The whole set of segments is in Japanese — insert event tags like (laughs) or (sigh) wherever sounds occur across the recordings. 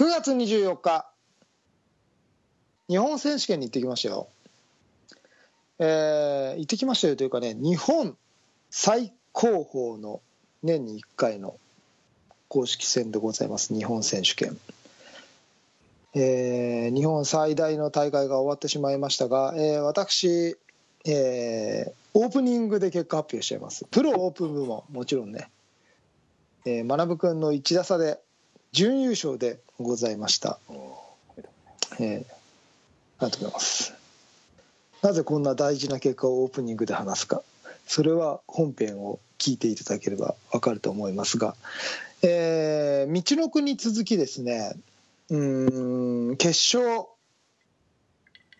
9月24日日本選手権に行ってきましたよ。えー、行ってきましたよというかね日本最高峰の年に1回の公式戦でございます日本選手権、えー、日本最大の大会が終わってしまいましたが、えー、私、えー、オープニングで結果発表しちゃいます。プロオープン部門もちろんね、えー、学君の1打差で準優勝でございました、えー、ありがとうございます。なぜこんな大事な結果をオープニングで話すか。それは本編を聞いていただければ分かると思いますが、えー、道の国続きですね。うん決勝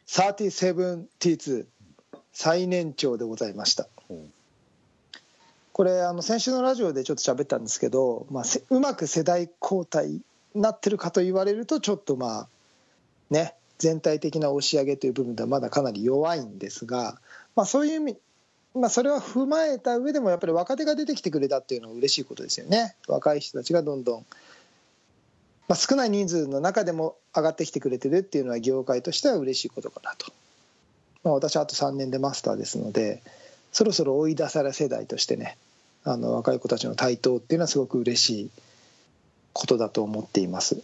3072最年長でございました。これあの先週のラジオでちょっと喋ったんですけど、まあ、うまく世代交代なってるかと言われるとちょっとまあね全体的な押し上げという部分ではまだかなり弱いんですが、まあ、そういう意味、まあ、それは踏まえた上でもやっぱり若手が出てきてくれたっていうのは嬉しいことですよね。若い人たちがどんどん、まあ、少ない人数の中でも上がってきてくれてるっていうのは業界としては嬉しいことかなと、まあ、私はあと3年でマスターですのでそろそろ追い出され世代としてねあの若い子たちの台頭っていうのはすごく嬉しいことだと思っています。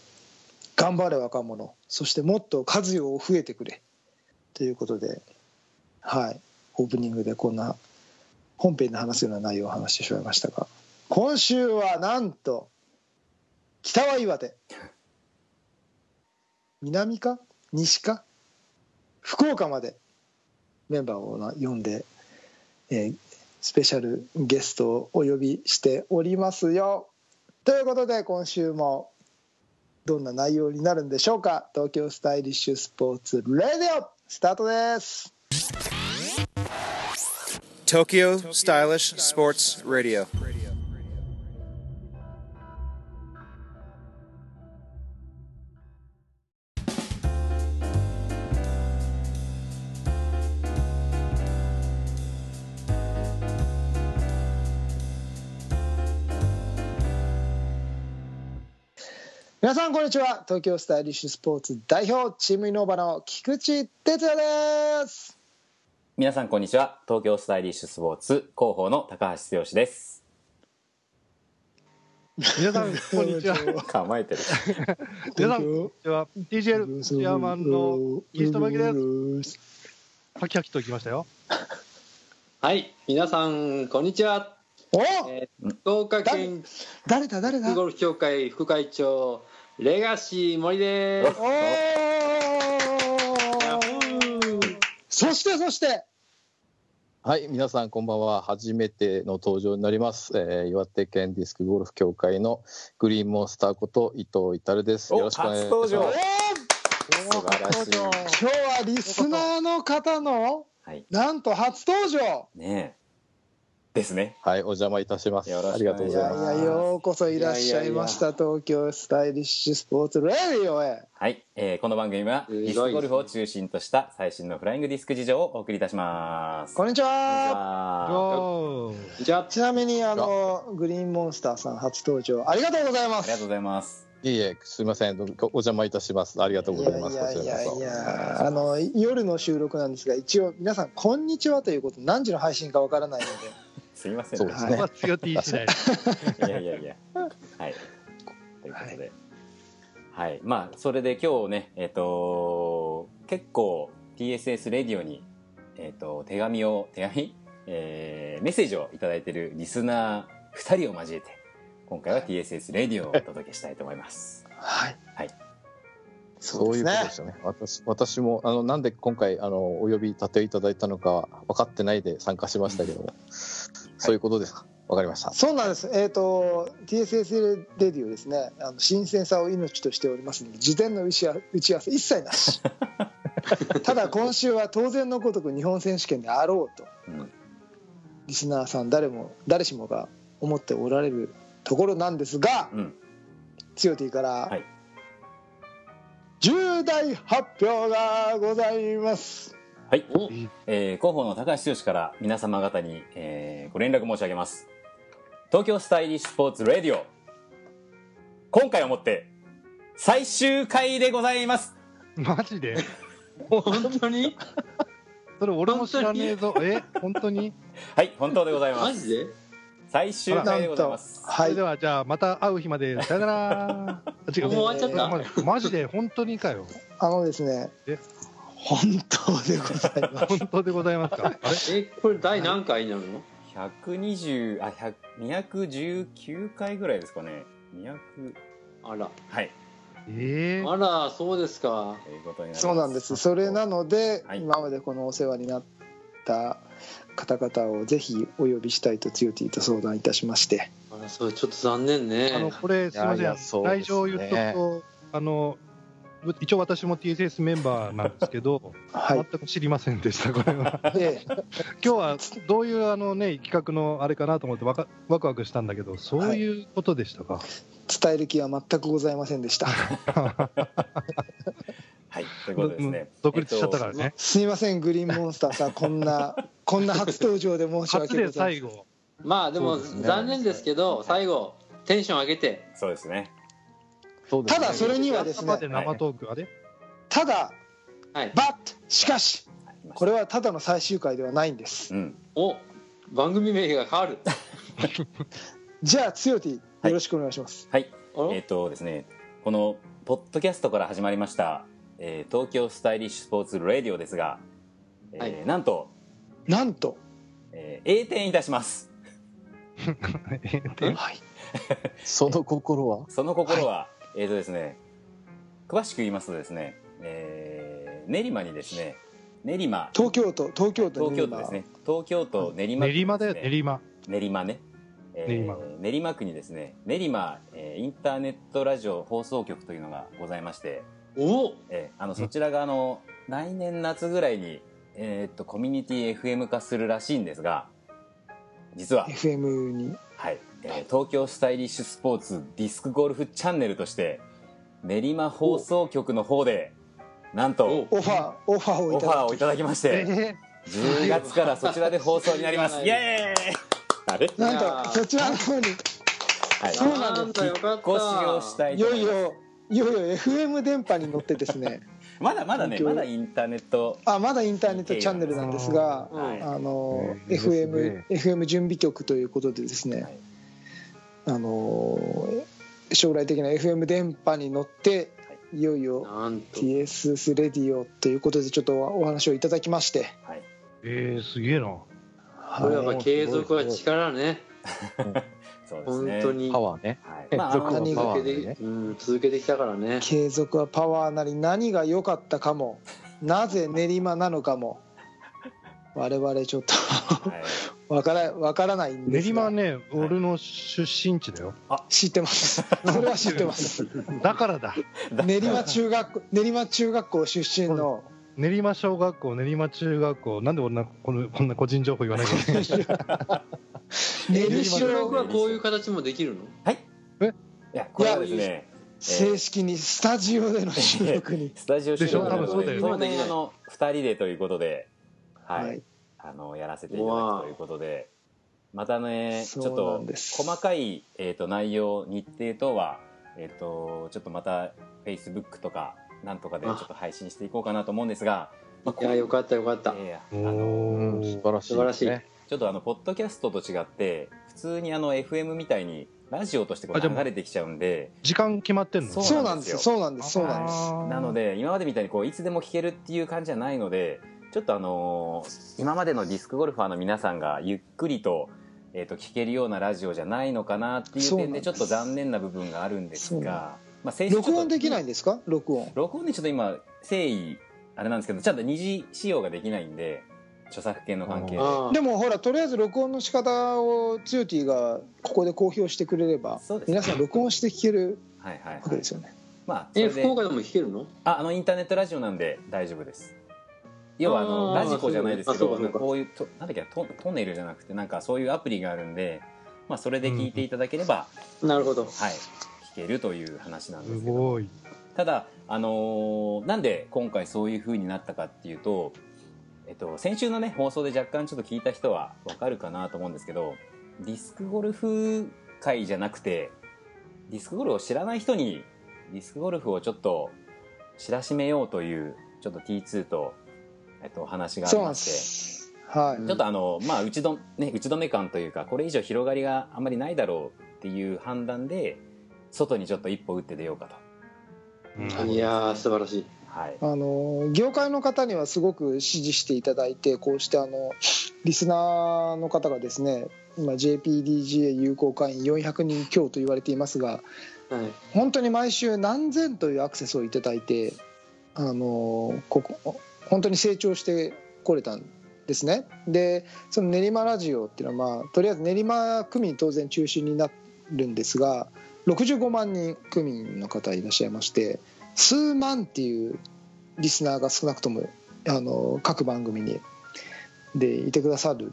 頑張れ若者。そしてもっと数よ増えてくれ。ということではい。オープニングでこんな本編で話すような内容を話してしまいましたが今週はなんと北は岩手。南か？西か？福岡までメンバーを呼んで、えー、スペシャルゲストをお呼びしておりますよ。ということで今週もどんな内容になるんでしょうか。東京スタイリッシュスポーツレディオスタートです。東京スタイリッシュスポーツレディオ皆さんこんにちは。東京スタイリッシュスポーツ代表チームイノーバの菊池哲也です。皆さんこんにちは。東京スタイリッシュスポーツ広報の高橋剛です。皆さんこんにちは。(laughs) 構えてる。(laughs) 皆さんこんにちは。TGL チェアマンの岸田真希です。ハキハキときましたよ。はい。皆さんこんにちは。お、えー、福岡県誰だ？誰だ？ゴルフ協会副会長レガシー森です。そしてそしてはい、皆さんこんばんは。初めての登場になります。えー、岩手県ディスクゴルフ協会のグリーンモンスターこと伊藤至です。よろしくお願いします。素晴らしい。今日はリスナーの方の、はい、なんと初登場。ねですね。はい、お邪魔いたします。ありがとうございます。いやいや、ようこそいらっしゃいました。東京スタイリッシュスポーツレディオへ。はい、えー、この番組はディスクゴルフを中心とした最新のフライングディスク事情をお送りいたします。こんにちは。じゃちなみにあのグリーンモンスターさん初登場ありがとうございます。ありがとうございます。いいえ、すみません、お邪魔いたします。ありがとうございます。いやいやいや、あの夜の収録なんですが、一応皆さんこんにちはということ、何時の配信かわからないので。すみません、そうですね。強っていいしない。(laughs) いやいやいや。はい。ということで。はい。まあ、それで今日ね、えっ、ー、と、結構 TSS レディオに、えっ、ー、と、手紙を、手紙？えー、メッセージを頂いてるリスナー2人を交えて、今回は TSS レディオをお届けしたいと思います。はい。はい。そういうことですよね。私私もあのなんで今回あのお呼び立ていただいたのか分かってないで参加しましたけども、そういうことですか？わかりました。そうなんです。えっ、ー、と TSS レディオですね。あの新鮮さを命としておりますので、事前の打ち合わせ一切なし。(laughs) ただ今週は当然のごとく日本選手権であろうと、うん、リスナーさん誰も誰しもが思っておられるところなんですが、うん、強ティから、はい、重大発表がございます。はい、えー、広報の高橋剛から皆様方に、えー、ご連絡申し上げます。東京スタイリッシュスポーツレディオ。今回をもって最終回でございます。マジで？本当に？(laughs) それ俺も知らねえぞ。え？本当に？はい本当でございます。マジで？最終回でございます。はい。で。はじゃあまた会う日まで。さよなら。あ違う。もう終わっちゃった？マジマジで？本当にかよ。あのですねえ、本当でございます。(laughs) 本当でございますか？あれ？えこれ第何回になるの？120あ100 219回ぐらいですかね。200あら。はい。ええあらそうですか。ということになります。そうなんです。それなので、はい。今までこのお世話になった方々をぜひお呼びしたいとつよティと相談いたしまして、あらそれちょっと残念ね。あのこれすみません。いやいやそうですね。内情を言っとくとあの一応私も TSS メンバーなんですけど、(laughs) はい。全く知りませんでしたこれは。で、(laughs) 今日はどういうあのね企画のあれかなと思ってわかワクワクしたんだけどそういうことでしたか、伝える気は全くございませんでした。(laughs) はいということでですね。独立しちゃったからね、すいません、グリーンモンスターさん、こんな、こんな初登場で申し訳ございません。最後。まあでも残念ですけど最後テンション上げて。そうですねね。ただそれにはですね、生トーク、あれ？ただ、はい。バッしかし、これはただの最終回ではないんです。うん。お番組名が変わる。(laughs) じゃあ、つよティ、よろしくお願いします。はい。あらえっ、とですねこのポッドキャストから始まりました、えー東京スタイリッシュスポーツレディオですが、えーはい。なんと、なんと、えー、栄転いたします。(laughs) はい。(laughs) その心は？その心は、えっ、とですね詳しく言いますとですね、えー練馬にですね練馬。東京都、東京都東京都ですね。東京都練馬区練馬だよ練馬。練馬ね、えー練馬。練馬区にですね練馬、えーインターネットラジオ放送局というのがございまして、おえーあのそちらがあの来年夏ぐらいに、えーっとコミュニティ FM 化するらしいんですが実は、FM に、はいえー東京スタイリッシュスポーツディスクゴルフチャンネルとして練馬放送局の方でなんとおオファー、オファーをいただきオファーをいただきまして。(laughs) え10月からそちらで放送になります。イエーイ。あれ？なんと、そちらの方に、はい。そうなんですだよ。かった引っ越しをしたいいよいと思います。よ、いよいよ FM 電波に乗ってですね、(laughs) まだまだねまだインターネット。あまだインターネットチャンネルなんですが、はい。あのうんい。いです FM, ね FM 準備局ということでですね、はいあの将来的な FM 電波に乗ってい。よいよなんと。TSS レディオということでちょっとお話をいただきまして、はい。えー、すげえな。これはやっぱ継続は力ね。(laughs) そうですね。本当に。パワーね。はい。まああの続けて、ね。うん、続けてきたからね。継続はパワーなり何が良かったかも。なぜ練馬なのかも我々ちょっとはい。わからわからないんですが。練馬ね俺の出身地だよ。知ってます。(laughs) それは知ってます。だからだ。練馬中学校練馬中学校出身の。練馬小学校練馬中学校。なんで俺なこのこんな個人情報言わないけない練練馬馬はこういう形もできるの？はい。え？いやこれはですね正式にスタジオでの収録に。(laughs) スタジオ収録でしょ？多分そうだよね。当面あの2人でということではい、はい。あのやらせていただくということで。またねちょっと細かい、えー、と内容日程等は、えー、とちょっとまた Facebook とかなんとかでちょっと配信していこうかなと思うんですが、まあいやよかったよかった、えーおあの素晴らしい。素晴らしい。ね。ちょっとあのポッドキャストと違って普通にあの FM みたいにラジオとしてこう流れてきちゃうんで。時間決まってんの？そうなんですよ。そうなんですそうなんですなので今までみたいにこういつでも聴けるっていう感じじゃないのでちょっとあのー今までのディスクゴルファーの皆さんがゆっくりと,、えー、と聴けるようなラジオじゃないのかなっていう点でちょっと残念な部分があるんですが、まあ、録音できないんですか？録音。録音でちょっと今誠意あれなんですけどちゃんと二次使用ができないんで著作権の関係で。でもほらとりあえず録音の仕方をつよティがここで公表してくれればそうです皆さん録音して聞けるはいはい、わはい。けですよね。まあそえ福岡でも弾けるの？ああのインターネットラジオなんで大丈夫です要はあのラジコじゃないですけどこういうとなんだっけなトトネルじゃなくてなんかそういうアプリがあるんで、まあ、それで聞いていただければ、なるほど。はい聞けるという話なんですすけど。ごい。ただあのーなんで今回そういう風になったかっていうとえっと先週のね放送で若干ちょっと聞いた人はわかるかなと思うんですけどディスクゴルフ界じゃなくてディスクゴルフを知らない人にディスクゴルフをちょっと知らしめようというちょっと T2 と、えっと、お話がありまして。す。はい。ちょっとあのまあ打ちど、ね、打ち止め感というかこれ以上広がりがあんまりないだろうっていう判断で外にちょっと一歩打って出ようかと。うん。いやー素晴らしい。はい。あの業界の方にはすごく支持していただいてこうしてあのリスナーの方がですね今 JPDGA 有効会員400人強と言われていますがはい。本当に毎週何千というアクセスをいただいてあのここ本当に成長してこれたんですね。でその練馬ラジオっていうのはまあとりあえず練馬区民当然中心になるんですが65万人区民の方いらっしゃいまして数万っていうリスナーが少なくともあの各番組にでいてくださる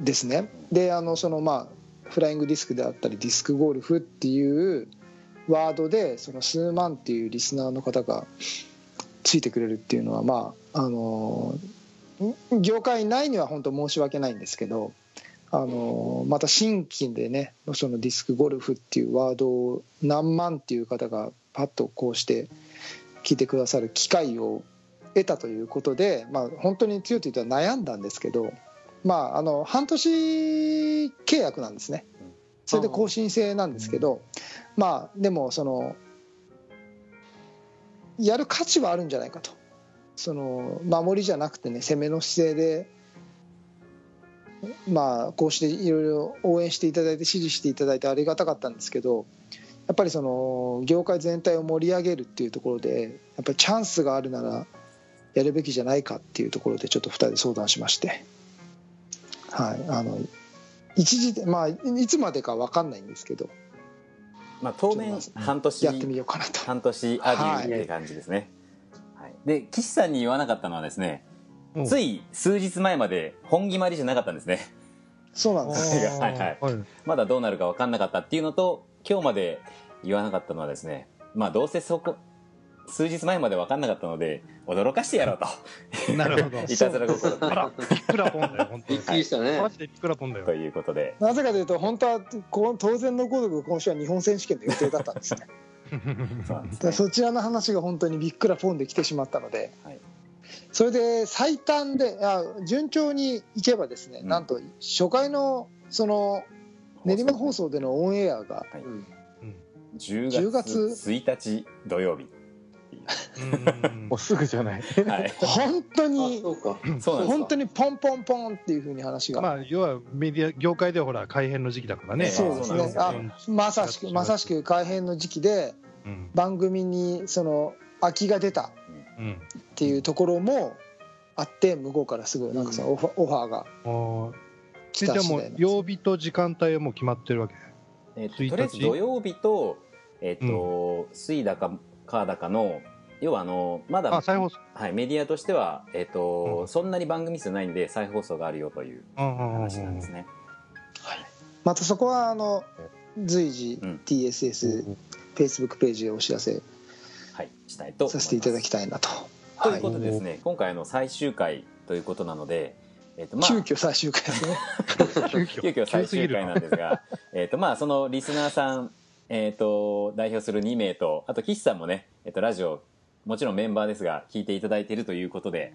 ですね。であのそのまあフライングディスクであったりディスクゴルフっていうワードでその数万っていうリスナーの方がついてくれるっていうのはまああの業界内には本当申し訳ないんですけどあのまた新規でねそのディスクゴルフっていうワードを何万っていう方がパッとこうして聞いてくださる機会を得たということで、まあ、本当に強いと言ったら悩んだんですけど、まあ、あの半年契約なんですね。それで更新制なんですけど、まあでもそのやる価値はあるんじゃないかと。その守りじゃなくてね攻めの姿勢でまあこうしていろいろ応援していただいて支持していただいてありがたかったんですけどやっぱりその業界全体を盛り上げるっていうところでやっぱりチャンスがあるならやるべきじゃないかっていうところでちょっと2人で相談しまして。はいあの一時まあいつまでか分かんないんですけど。まあ当面半年やってみようかなと。半年アデューって感じですね、はい、で岸さんに言わなかったのはですねうん。つい数日前まで本決まりじゃなかったんですね。そうなんです (laughs) はいはい。はい。まだどうなるか分かんなかったっていうのと今日まで言わなかったのはですねまあどうせそこ数日前まで分かんなかったので驚かしてやろうと。なるほど。(laughs) いたずら心。であらびっくらぽんだよ本当びっくりしたね。マジでびっくらぽんだよ。ということで。なぜかというと本当はこう当然のごとく今週は日本選手権の予定だったんですね。(laughs) そすね。そちらの話が本当にびっくらポンで来てしまったので、はい。それで最短であ順調にいけばですね、うん。なんと初回のその練馬放送でのオンエアがはい。うん。10 10月月1日土曜日うん。もうすぐじゃない。はい。本当あに本当にポンポンポンっていうふうに話が、まあ要はメディア業界ではほら改編の時期だからね。そうですね。あまさしくまさしく改編の時期でうん。番組にその空きが出たうん。っていうところもあって向こうからすぐなんかそのオファーがああ来じゃあもう曜日と時間帯はもう決まってるわけ？えっと1日とりあえず土曜日と、えっと水だか火だかの要はあのまだあ再放送。はい、メディアとしては、えっとうん。そんなに番組数ないんで再放送があるよといううんうんうん話なん。ですね。またそこはあの随時うん。TSS、フェイスブックページでお知らせ。はい、したいとさせていただきたいなと。はいい、とうことでですね、今回あの最終回ということなので、えっとまあ、急遽最終回ですね。急 (laughs) 急遽最終回なんですが、(laughs) えっとまあそのリスナーさん、えっと代表する2名と、あと岸さんもね、えっとラジオもちろんメンバーですが聞いていただいているということで、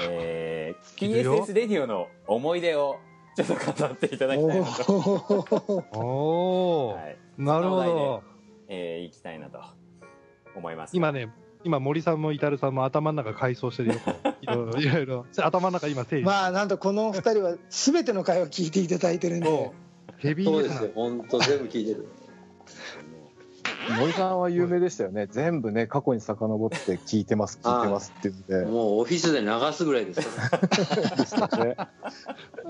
えー、(laughs) TSS レディオの思い出をちょっと語っていただきたいなと、お (laughs) なるほど。で、えー、行きたいなと思います。今ね今森さんも至さんも頭の中改装してるよ。(laughs) いろいろ頭の中今整理まあなんとこのお二人は全ての回を聞いていただいてるんで。そ、ヘビーそうですよ。本当全部聞いてる森さんは有名でしたよね。全部ね、過去に遡って聞いてます、聞いてますって言うんで。もうオフィスで流すぐらいです。からね。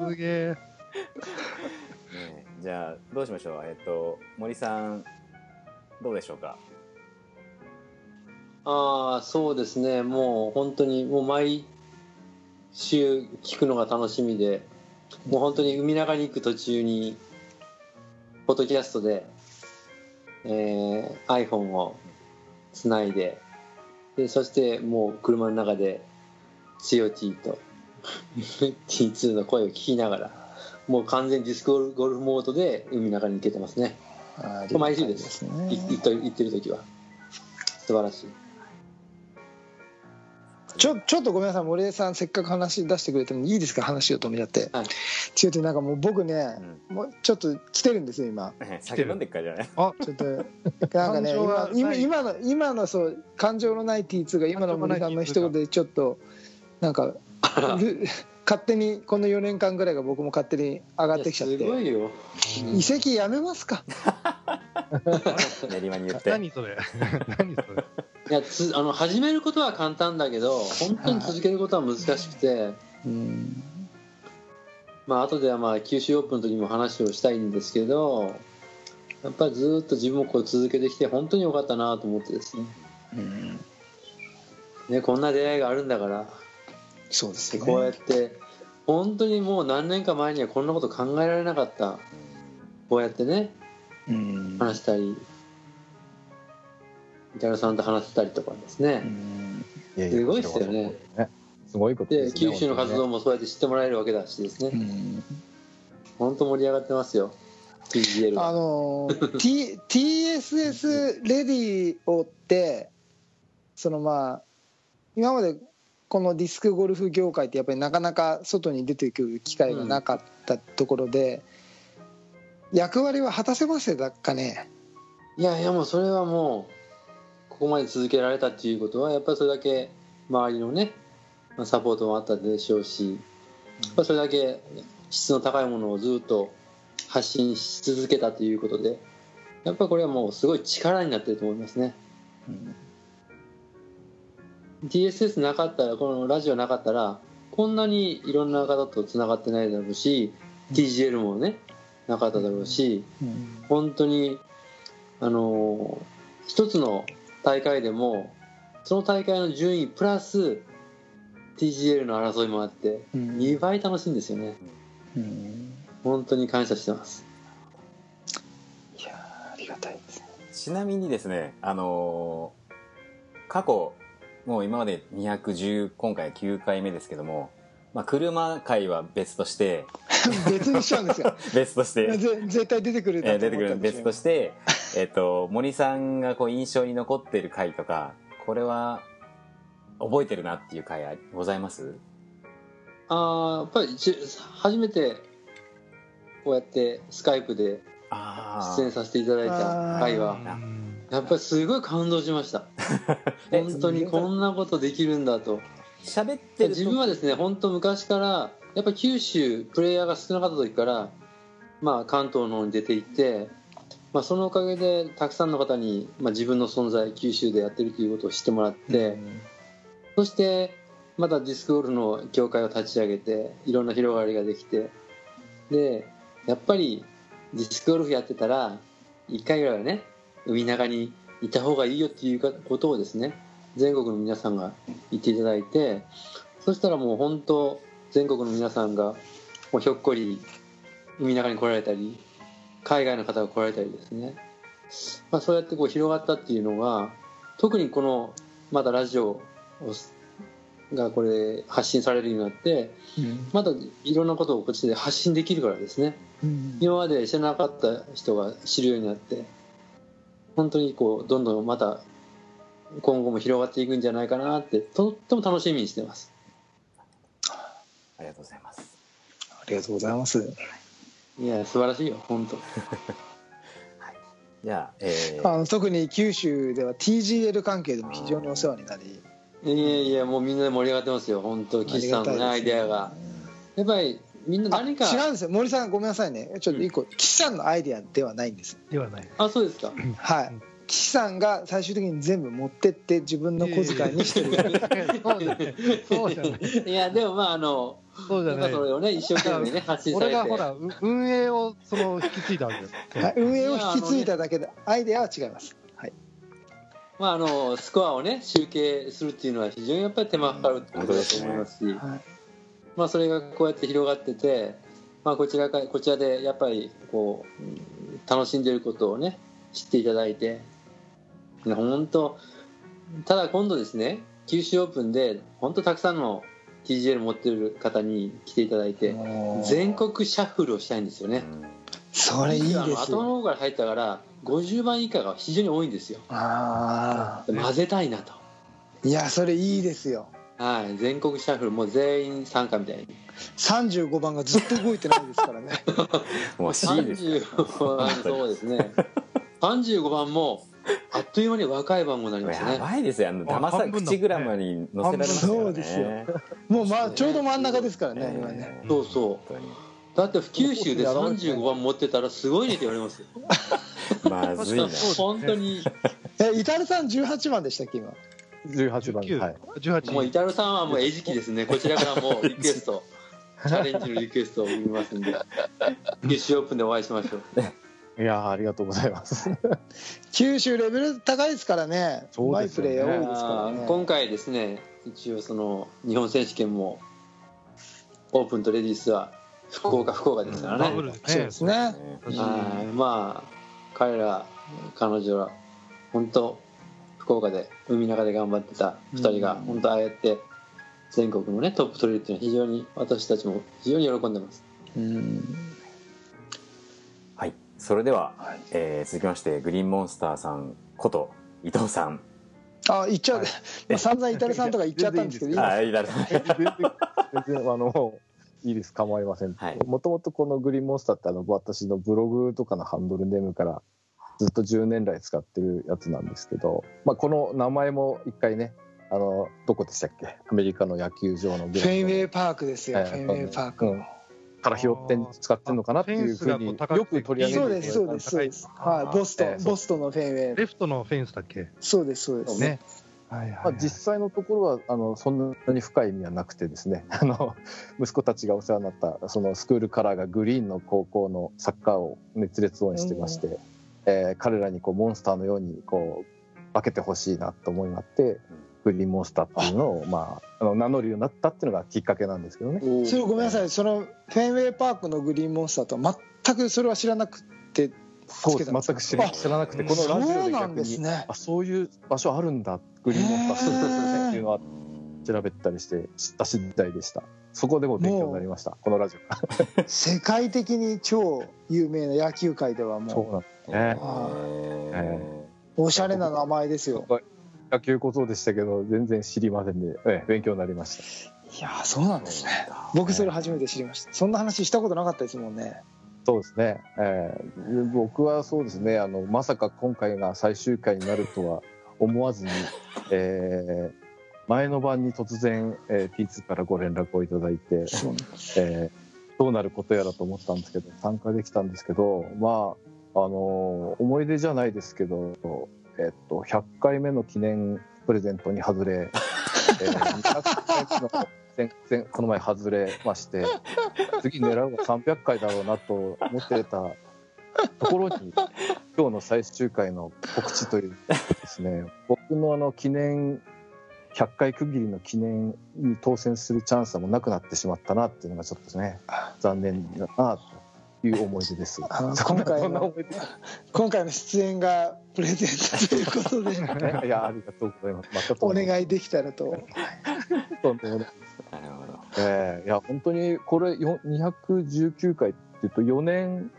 すげえ。ねじゃあどうしましょう？えっと森さんどうでしょうか？ああそうですね。もう本当にもう毎週聞くのが楽しみでもう本当に海中に行く途中にポッドキャストで、えー iPhone をつないででそしてもう車の中で COT と (laughs) T2 の声を聞きながらもう完全にディスクゴルフモードで海中に行けてますね。あ毎週です。ね。行ってる時は。素晴らしいちょちょっとごめんなさい森江さんせっかく話出してくれてもいいですか？話を止めちゃって、はい違うってなんかもう僕ね、もうちょっと来てるんですよ今。酒飲んでっからじゃないあちょっとなんかね感情が今今今の今のそう感情のない T2 が今の森さんの一言でちょっとなんかる (laughs) 勝手にこの4年間ぐらいが僕も勝手に上がってきちゃっいやすごていよ。移籍やめますか。(laughs) 練馬に言って。何それ。(laughs) 何それいやつあの始めることは簡単だけど本当に続けることは難しくて、うん。まあ後ではまあ九州オープンの時も話をしたいんですけどやっぱりずっと自分もこう続けてきて本当に良かったなと思ってですね。うん。ねこんな出会いがあるんだから。そうですよでこうやねって本当にもう何年か前にはこんなこと考えられなかった。こうやってねうん。話したりギャルさんと話せたりとかですね、すごいっすよね。すごいことでですね。九州の活動もそうやって知ってもらえるわけだしですね、うん本当盛り上がってますよ。TGL はあのー (laughs) T TSS レディオってそのまあ今までこのディスクゴルフ業界ってやっぱりなかなか外に出てくる機会がなかったところで、役割は果たせませたかね？いやいやもうそれはもうここまで続けられたっていうことはやっぱりそれだけ周りのねまあサポートもあったでしょうしやっそれだけ質の高いものをずっと発信し続けたということでやっぱりこれはもうすごい力になってると思いますね、TSS なかったらこのラジオなかったらこんなにいろんな方とつながってないだろうし TGL もねなかっただろうし本当にあの一つの大会でもその大会の順位プラス TGL の争いもあってうん。2倍楽しいんですよね。うん。本当に感謝してます。いやーありがたいですちなみにですねあのー過去もう今まで210今回9回目ですけども、まあ、車界は別として (laughs) 別にしちゃうんですよ。(laughs) 別として。ぜ絶対出てくるえー出てくる。別として、えっと森さんがこう印象に残ってる回とかこれは覚えてるなっていう回あございます？あーやっぱりち初めてこうやってスカイプであ出演させていただいた回はうん。やっぱりすごい感動しました。(laughs) え本当にこんなことできるんだと。喋ってる自分はですね本当昔からやっぱ九州プレイヤーが少なかった時から、まあ、関東の方に出て行って、まあ、そのおかげでたくさんの方に、まあ、自分の存在九州でやってるということを知ってもらって、そしてまたディスクゴルフの協会を立ち上げていろんな広がりができてでやっぱりディスクゴルフやってたら1回ぐらいはね海中にいた方がいいよっていうことをですね全国の皆さんが言っていただいてそしたらもう本当全国の皆さんがもうひょっこり海中に来られたり海外の方が来られたりですね、まあ、そうやってこう広がったっていうのが特にこのまだラジオをがこれ発信されるようになってうん。まだいろんなことをこっちで発信できるからですね。うん。今まで知らなかった人が知るようになって本当にこうどんどんまた今後も広がっていくんじゃないかなってとっても楽しみにしてます。ありがとうございます。ありがとうございますいや素晴らしいよ本当。じゃあ、えー。あの特に九州では TGL 関係でも非常にお世話になり。いやいやもうみんなで盛り上がってますよ本当。岸さんのねアイデアが。やっぱりみんなあ何か。違うんですよ。森さんごめんなさいね。ちょっと一個、岸さんのアイデアではないんです。ではない。あそうですか。はい。岸さんが最終的に全部持ってって自分の小遣いにしてる。(laughs) いやでもまああのそうじゃなそ。れをね一生懸命ね発信されて。俺がほら、う運営をその引き継いだわけです。(laughs) はい運営を引き継いだだけでアイデアは違います。はい。まああのスコアをね集計するっていうのは非常にやっぱり手間かかるってことだと思いますし、はい。まあ、それがこうやって広がってて、まあ、こちらかこちらでやっぱりこううん楽しんでいることをね知っていただいて。本当ただ今度ですね九州オープンで本当たくさんの TGL 持ってる方に来ていただいて全国シャッフルをしたいんですよね。それいいです頭の方から入ったから50番以下が非常に多いんですよ。あ混ぜたいなと。あいやそれいいですよ。はい。全国シャッフルもう全員参加みたいに。35番がずっと動いてないですからね。もう C ですよ35番そうですね。35番も (laughs) あっという間に若い番号になりましたやねばいですよ。あの騙さ半分だ口グラムに載せられますからね。そうですよ。もうまあちょうど真ん中ですからね今ね。えーそうそう。だって九州で35番持ってたらすごいねって言われますよ。(laughs) まずいな本当に。(laughs) えイタルさん18番でしたっけ今？18番。はい。18もうイタルさんはもう餌食ですね。こちらからもうリクエストチャレンジのリクエストを見ますんで九州オープンでお会いしましょういやーありがとうございます。(laughs) 九州レベル高いですからね。うまいプそうですよね。レー多いですからね。今回ですね一応その日本選手権もオープンとレディースは福岡福岡ですからね、ダブルですね。そうですね。はい。まあ彼ら彼女ら本当福岡で海の中で頑張ってた2人が本当ああやって全国のねトップ取れるっていうのは非常に私たちも非常に喜んでます。うん。はいそれでは、えー続きましてグリーンモンスターさんこと伊藤さん。あ言っちゃう、(laughs) まあ、散々イタルさんとか言っちゃったんですけど (laughs) いいですか？全然全然あのいいです。構いません。はい。もともとこのグリーンモンスターってあの私のブログとかのハンドルネームからずっと10年来使ってるやつなんですけど、まあ、この名前も一回ねあのどこでしたっけ？アメリカの野球場のグフェインウェイイパークですよ、はいフェインウェイパーク、うんから拾って使ってるのかなっていうふうによく取り上げてそうですそうです。そうですはいボストン、ええボストンのフェインウェイ。レフトのフェンスだっけ？そうですそうです。ね。はいはいまあはい、実際のところはあのそんなに深い意味はなくてですね。(laughs) あの息子たちがお世話になったそのスクールカラーがグリーンの高校のサッカーを熱烈応援してまして、えー彼らにこうモンスターのようにこう化けてほしいなと思いがあってグリーンモンスターっていうのをまあ、あの名乗るようになったっていうのがきっかけなんですけどね。それごめんなさい。そのフェインウェイパークのグリーンモンスターとは全くそれは知らなくてそう全く知ら知らなくてこのラジオでそうなん逆に、ですねあそういう場所あるんだグリーンモンスターっていうのは調べたりして知った次第でした。そこでも勉強になりました。このラジオ世界的に超有名な野球界ではそうもなんですね。おしゃれな名前ですよ野球小僧でしたけど全然知りませんで、ええ勉強になりましいやーそうなんですね。僕それ初めて知りました。そんな話したことなかったですもんね。たそうですね、ええ僕はそうですね。あのまさか今回が最終回になるとは思わずに、ええ前の晩に突然、えー、T2 からご連絡をいただいて、そうなんです。えーどうなることやらと思ったんですけど参加できたんですけどまああの思い出じゃないですけど、えっと、100回目の記念プレゼントに外れ、えー200回目の前前この前外れまして次狙うのは300回だろうなと思ってたところに今日の最終回の告知というですね僕のあの記念100回区切りの記念に当選するチャンスはもうなくなってしまったなっていうのがちょっとね残念だなという思い出です。今回の今回の出演がプレゼントということで。(laughs) いやありがとうございます。またとお願いできたらと。とんでもない。ーなるほど。えーいや本当にこれよ219回っていうと4年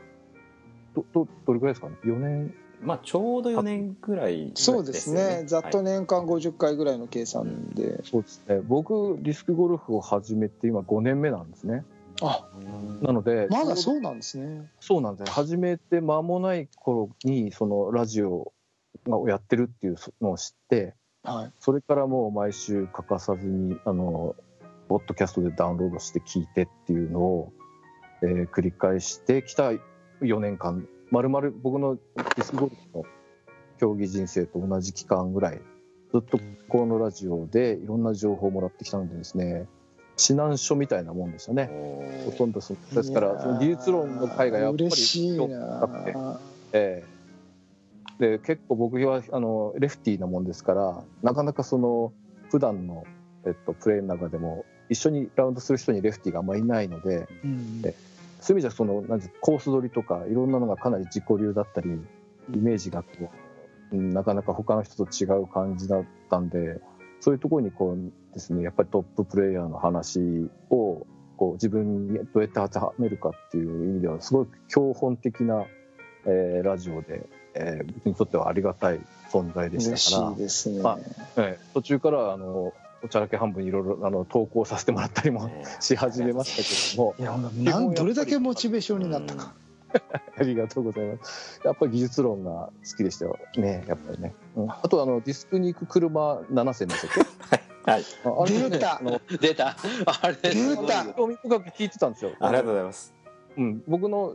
どどどれぐらいですかね？4年。まあちょうど4年ぐらいそうですね。ざっと年間50回ぐらいの計算で、そうですね。僕ディスクゴルフを始めて今5年目なんですねあなのでまだそうなんですね。そうなんです。ね始めて間もない頃にそのラジオをやってるっていうのを知ってはい。それからもう毎週欠かさずにあのポッドキャストでダウンロードして聞いてっていうのを、えー繰り返してきた4年間まるまる僕のディスクゴルフの競技人生と同じ期間ぐらいずっとこのラジオでいろんな情報をもらってきたのでですね指南書みたいなもんですよね。ほとんどそですからその技術論の会がやっぱり興味深くて。なええ。で結構僕はあのレフティーなもんですからなかなかその普段のえっとプレーの中でも一緒にラウンドする人にレフティーがあんまりいないのでうんえそういう意味じゃそのなんコース取りとかいろんなのがかなり自己流だったりイメージがこう、うん、なかなか他の人と違う感じだったんでそういうところにこうですねやっぱりトッププレーヤーの話をこう自分にどうやって当てはめるかっていう意味ではすごい教本的な、えーラジオでえー僕にとってはありがたい存在で嬉ししたからいですね。まええ途中からあのおちゃらけ半分いろいろあの投稿させてもらったりもねし始めましたけどもいやどれだけモチベーションになったか。(laughs) ありがとうございます。やっぱり技術論が好きでしたよ。ねやっぱりね、うん。あとあのディスクに行く車7選でしたっけ？はい。ああれね。出た。出た。あれ出た。興味深く聞いてたんですよ。ありがとうございます。うん、僕の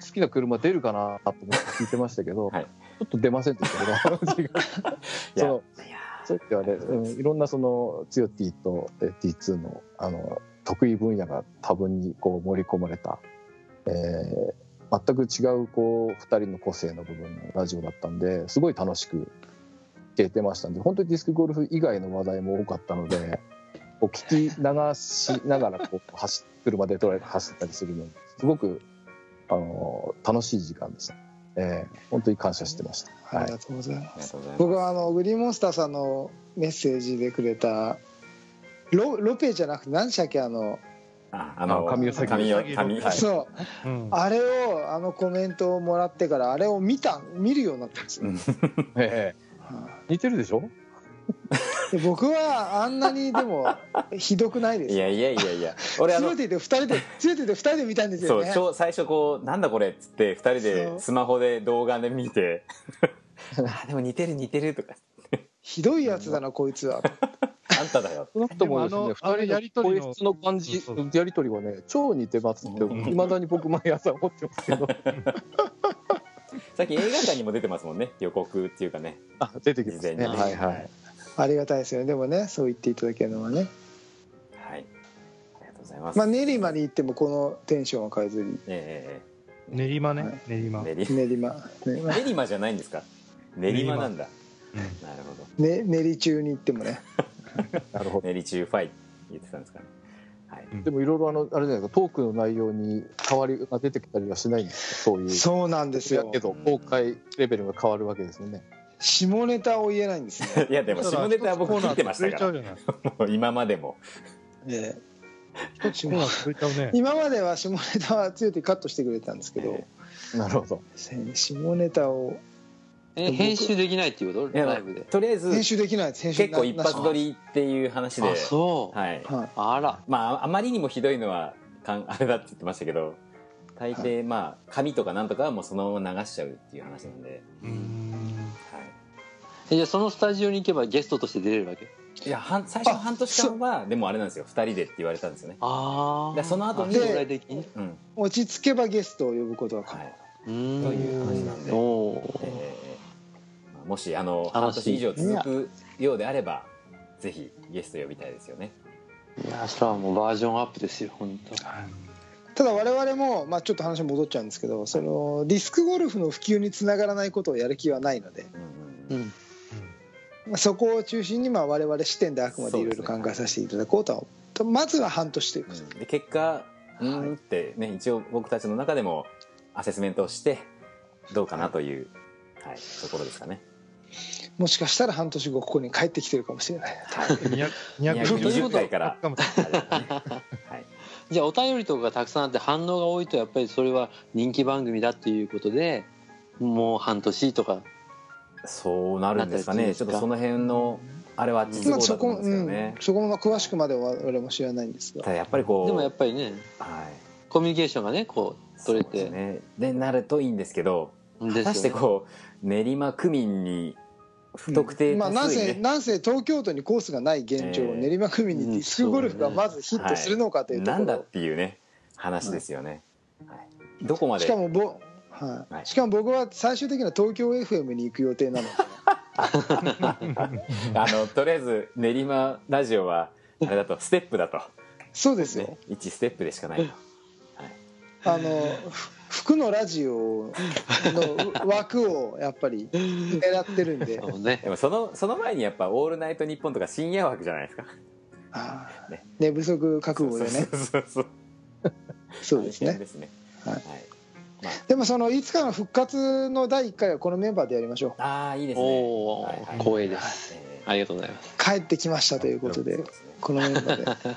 好きな車出るかなと思って聞いてましたけど、はい。ちょっと出ませんでしたけど (laughs) いや。そのそういう意味ではね、うん、いろんなそのツヨ T とえ T2 のあの得意分野が多分にこう盛り込まれた、えー全く違うこう2人の個性の部分のラジオだったんですごい楽しく聞けてましたんで本当にディスクゴルフ以外の話題も多かったのでこう聞き流しながらこう走車でドライブ走ったりするのにすごくあの楽しい時間でした。えー本当に感謝してました。はいありがとうございます。ます僕はあのグリーンモンスターさんのメッセージでくれたロロペじゃなくて何でしたっけあの、ああのあ神尾崎神尾神はい。そう。うん。あれをあのコメントをもらってからあれを見た見るようになったんですよ。(laughs) えはー似てるでしょ？いで僕はあんなにでもひどくないです。よ。いやいやいやいや。俺あの強いてて二人で強いてて二人で見たんですよね。そう最初こうなんだこれっつって二人そう。でスマホで動画で見て。(laughs) あでも似てる似てるとかひどいやつだなこいつは。(laughs) あんただよ。少なくともですね、でもあのやりとりのの感じそうそう、やりとりはね、超似てますって、うん。いまだに僕毎朝思ってますけど、さっき映画館にも出てますもんね予告っていうかね。あ出てきますね。はいはい。ありがたいですよね。でもねそう言っていただけるのはね。はい。ありがとうございます。まあ練馬に行ってもこのテンションは変えずに。え練馬はね練馬。練練馬。練馬。じゃないんですか？練馬なんだ。うんなるほど。ね練り中に行ってもね。(laughs) なるほど。練り中ファイ言ってたんですかね。はい。でもいろいろあの、あれじゃないですか、トークの内容に変わりが出てきたりはしないんですか、そういう。そうなんですよ。だけ。ど、公開レベルが変わるわけですよね。下ネタを言えないんですね。(laughs) いやでも下ネタは僕聞いてましたから。今までも。え今までは下ネタは強くカットしてくれたんですけど、えなるほど。下ネタをえ編集できないっていうこと？いやライブで。とりあえず編集できない。です編集結構一発撮りっていう話で。あそう、はい。はい。あら。まああまりにもひどいのはかんあれだって言ってましたけど大抵まあ紙とかなんとかはもうそのまま流しちゃうっていう話なんで、うーん。はえじゃあそのスタジオに行けばゲストとして出れるわけ？い、いやはん最初の半年間はでもあれなんですよ。2人でって言われたんですよね。あでその後に将来的に。うん。落ち着けばゲストを呼ぶことは可能、はいうーん。という話なんで。おおえーまあもしあの半年以上続くようであればぜひゲスト呼びたいですよね。いやそれはもうバージョンアップですよ本当。ただ我々も、まあ、ちょっと話戻っちゃうんですけどそのディスクゴルフの普及につながらないことをやる気はないので、うんうんうん。まあ、そこを中心にまあ我々視点であくまでいろいろ考えさせていただこうと。はとまずは半年ということでで結果うーんってね一応僕たちの中でもアセスメントをしてどうかなという、はい、ところですかね。もしかしたら半年後ここに帰ってきてるかもしれない。はい、200 220 220回から、じゃあお便りとかがたくさんあって反応が多いとやっぱりそれは人気番組だっていうことでもう半年とか。そうなるんですかね。ちょっとその辺のあれは実まあそこ,、合だと思うんでそこも詳しくまでは我々も知らないんですが。ただやっぱりこうでもやっぱりねはい。コミュニケーションがねこう取れそうでね。でなるといいんですけど果たしてこう練馬区民に不特定まあ、なん多数にね、せなんせ東京都にコースがない現状、ええ。練馬区民にディスクゴルフがまずヒットするのかというところ、なんだっていうね話ですよね、はい、どこまで？しかもぼ、はい。はい。しかも僕は最終的には東京 FM に行く予定なので。(laughs) あのとりあえず練馬ラジオはあれだとステップだと、そうですよ、ね、1ステップでしかないと、あのふ服のラジオの枠をやっぱり狙ってるんで。そうね。でもそのその前にやっぱ「オールナイトニッポン」とか深夜枠じゃないですか。あーね。寝不足覚悟でね。そうそうそうそう。ですね。ですね。はい。はい。までもそのいつかの復活の第1回はこのメンバーでやりましょう。あああいいですね。おおはいはい。光栄です。えありがとうございます。帰ってきましたということでねこのメンバーで。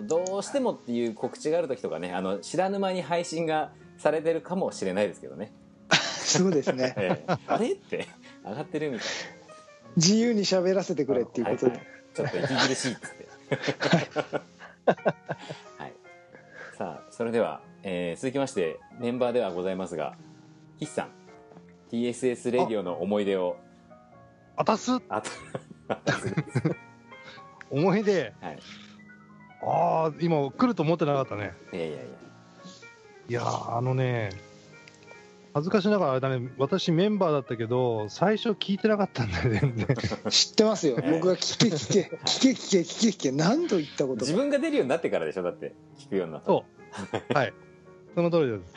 (laughs) どうしてもっていう告知がある時とかねあの知らぬ間に配信がされてるかもしれないですけどね。そうですね。(laughs) ええ。あれって上がってるみたい自由に喋らせてくれっていうことで、はいはい。ちょっと息苦しいっつって。はい。さあそれでは、えー続きましてメンバーではございますが岸さん TSS レディオの思い出を。あたす。あと (laughs) 思い出。はい。ああ、今来ると思ってなかったね。いやいやいやいやー、あのね、恥ずかしながらあれだね、私メンバーだったけど、最初聞いてなかったんだよね。全 (laughs) 然知ってますよ、ええ僕が聞け聞け聞け聞け聞け聞け何度言ったことか自分が出るようになってからでしょだって聞くようになったそう。はい。その通りです。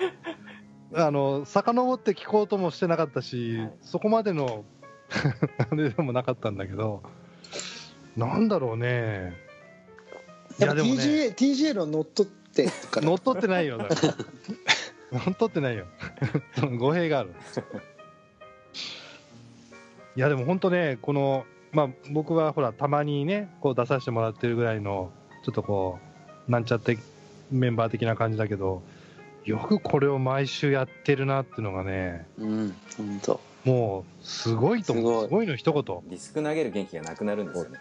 あの、遡って聞こうともしてなかったし、はいそこまでの、(laughs) あれでもなかったんだけど、なんだろうね。いやっぱやでもね、TGA, TGA の乗っ取ってから乗っ取ってないよ、だから。乗っ取ってないよ。その語弊がある。いや、でも本当ね、この、まあ、僕はほら、たまにね、こう出させてもらってるぐらいの、ちょっとこう、なんちゃってメンバー的な感じだけど、よくこれを毎週やってるなっていうのがね、うん本当もう、すごいと思う。すごいすごいの一言。リスク投げる元気がなくなるんですよね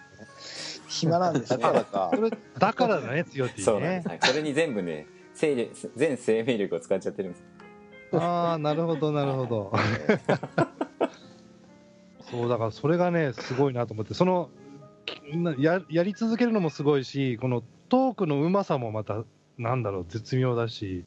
暇なんですね。だから。かそれ、だからだね、強っていそううねなんです、。はい、それに全部ね勢力全生命力を使っちゃってるんです。ああ、なるほど、なるほど。(laughs) そうだからそれがねすごいなと思って。そのややり続けるのもすごいしこのトークのうまさもまたなんだろう絶妙だし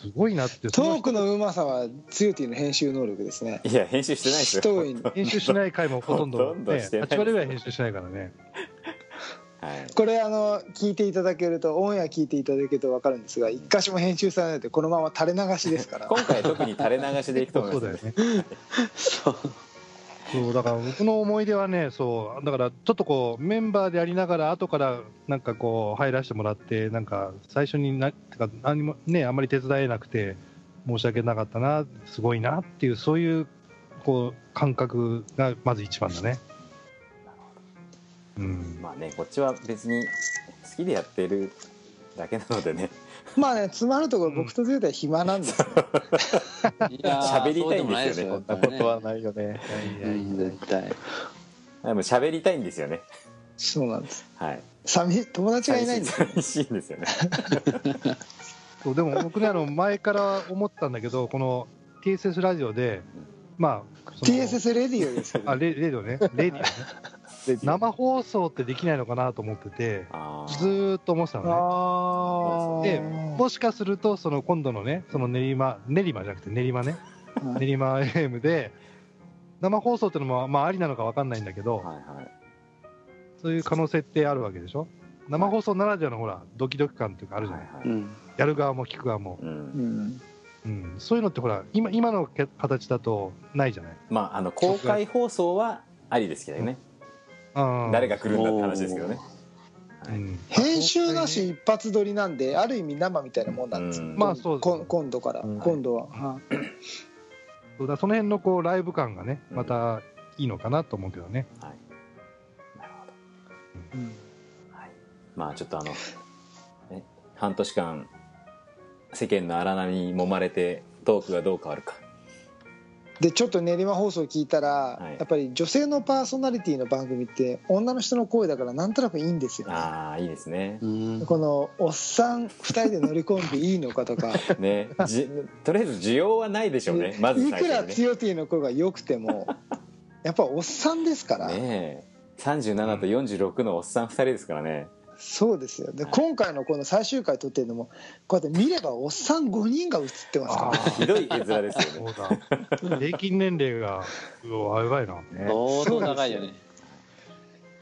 すごいなって。トークのうまさはツヨティの編集能力ですね。いや編集してないですよ。編集しない回もほとんど,、ね、してない8割ぐらい編集しないからね。はい。これあの聞いていただけるとオンエア聞いていただけると分かるんですが一箇所も編集されないでこのまま垂れ流しですから。今回特に垂れ流しでいくと思います。そうだよね (laughs) そうだから僕の思い出はねそうだからちょっとこうメンバーでやりながら後からなんかこう入らせてもらってなんか最初になてか何もねあんまり手伝えなくて申し訳なかったなすごいなっていうそういうこう感覚がまず一番だね。うんまあねこっちは別に好きでやってるだけなのでね。まあね詰まるところ僕とツヨティは暇なんですよ。(laughs) いやー喋りたいんですよねそうでもないそんなことはないよね。いやいやうん絶対。でも喋りたいんですよね。そうなんです。はい。寂友達がいないんですよ。寂しいんですよね。(laughs) そうでも僕ねあの前から思ってたんだけどこの TSS ラジオでまあ TSS レディオですけどあレレディオね。レディオねで生放送ってできないのかなと思っててずーっと思ってたのあでもしかするとその今度のねその練馬練馬じゃなくて練馬ね。はい練馬 AM で生放送ってのもまあありなのか分かんないんだけどはいはい。そういう可能性ってあるわけでしょ？生放送ならではのほらドキドキ感っていうかあるじゃない、はいはい。うん。やる側も聞く側も、ううん。んうん、そういうのってほら今今のけ形だとないじゃない、まああの公開放送はありですけどね。うん、誰が来るんだって話ですけどね。う。ん。編集なし一発撮りなんである意味生みたいなもんなんですまあそうですこ今度から、うん。今度は、はい。そうだその辺のこうライブ感がねうん。またいいのかなと思うけどね、はい。なるほど。うん。はい、まあちょっとあの、ね、半年間世間の荒波に揉まれてトークがどう変わるかでちょっと練馬放送聞いたら、はい。やっぱり女性のパーソナリティの番組って女の人の声だからなんとなくいいんですよ。ねああいいですね。うん。このおっさん2人で乗り込んでいいのかとか。(laughs) ね。じとりあえず需要はないでしょうね。まずいくらにね。つよティの声が良くてもやっぱおっさんですから、ねえ。37と46のおっさん2人ですからね、そうですよ。で今回のこの最終回撮ってるのもこうやって見ればおっさん5人が映ってますから。ひどい絵面ですよね。そうだ。平均年齢がうわやばいな。相当長いよね。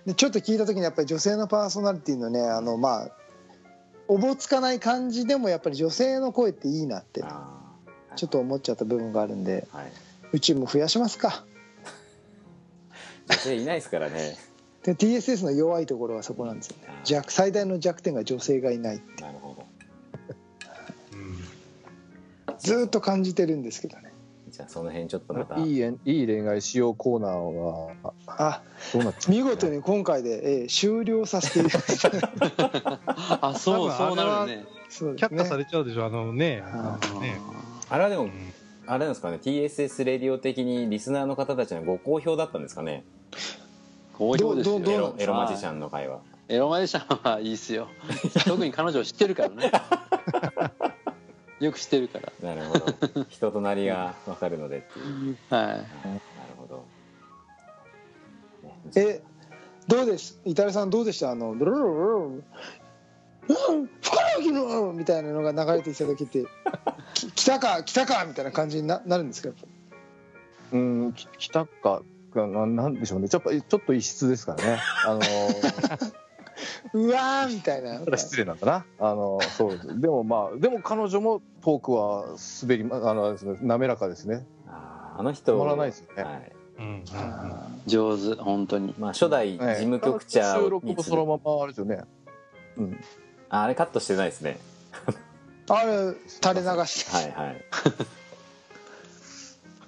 でちょっと聞いた時にやっぱり女性のパーソナリティのねあのまあおぼつかない感じでもやっぱり女性の声っていいなってあちょっと思っちゃった部分があるんでー、はい。うちも増やしますか。女性いないですからねで TSS の弱いところはそこなんですよね。弱最大の弱点が女性がいないなるほど。うん。ずーっと感じてるんですけどね。じゃあその辺ちょっとまた。いいえいい恋愛しようコーナーはあどうなっ見事に今回で、えー終了させていただきました。あそうそうなるね。そう却下さねれちゃうでしょあのね。ああのね。あれはでもうん。あれなんですかね？TSS レディオ的にリスナーの方たちのご好評だったんですかね？好評ですよ。どうどうエロエロマジシャンの会話。エロマジシャンはいいっすよ。(laughs) 特に彼女を知ってるからね。(laughs) よく知ってるから。なるほど。人となりが分かるのでっていう。(laughs) はい。なるほど、ね。えどうです？イタリさんどうでした？あのブルルルルルうんふくらはぎのみたいなのが流れてきた時ってき来たか来たかみたいな感じにななるんですかうん、き来たかがななんでしょうね。ちょっとちょっと異質ですからね。あのー (laughs) うわーみたいなただ失礼なんだな。あのそうです。でもまあでも彼女もトークは滑りまあのですね滑らかですね。あの人らないですよねはいうんうん上手本当にまあ、初代事務局長収録もそのままあれですよね。うん。ああれカットしてないですねあれ垂れ流して、はいはい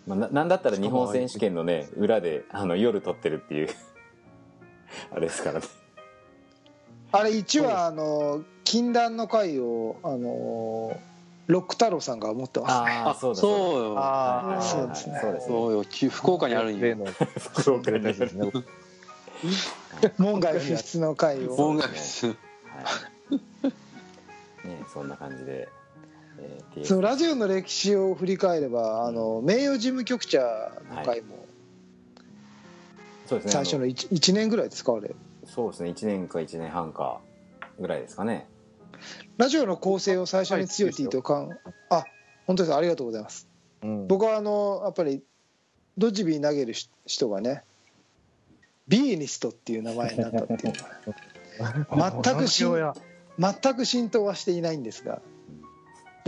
まあ、ななんだったら日本選手権のね裏であの夜撮ってるっていう。(laughs) あれですからね。あれ1話あの禁断の回をあのロック太郎さんが持ってます。ああそうだそうよ。はいはいはいそうですね。そうですね。そうよ。き福岡にあるんよ。福岡にある。ですね。門外不出の回を。音楽室はい。ねそんな感じで、えー、そのラジオの歴史を振り返ればあの名誉事務局長の回もそうですね。最初の 1, 1年ぐらいですかあれ。そうですね。1年か1年半かぐらいですかね。ラジオの構成を最初に強いティとかんあ本当ですありがとうございます。うん。僕はあのやっぱりドッジビー投げるし人がねビーニストっていう名前になったっていう。の (laughs) は全くし全く浸透はしていないんですが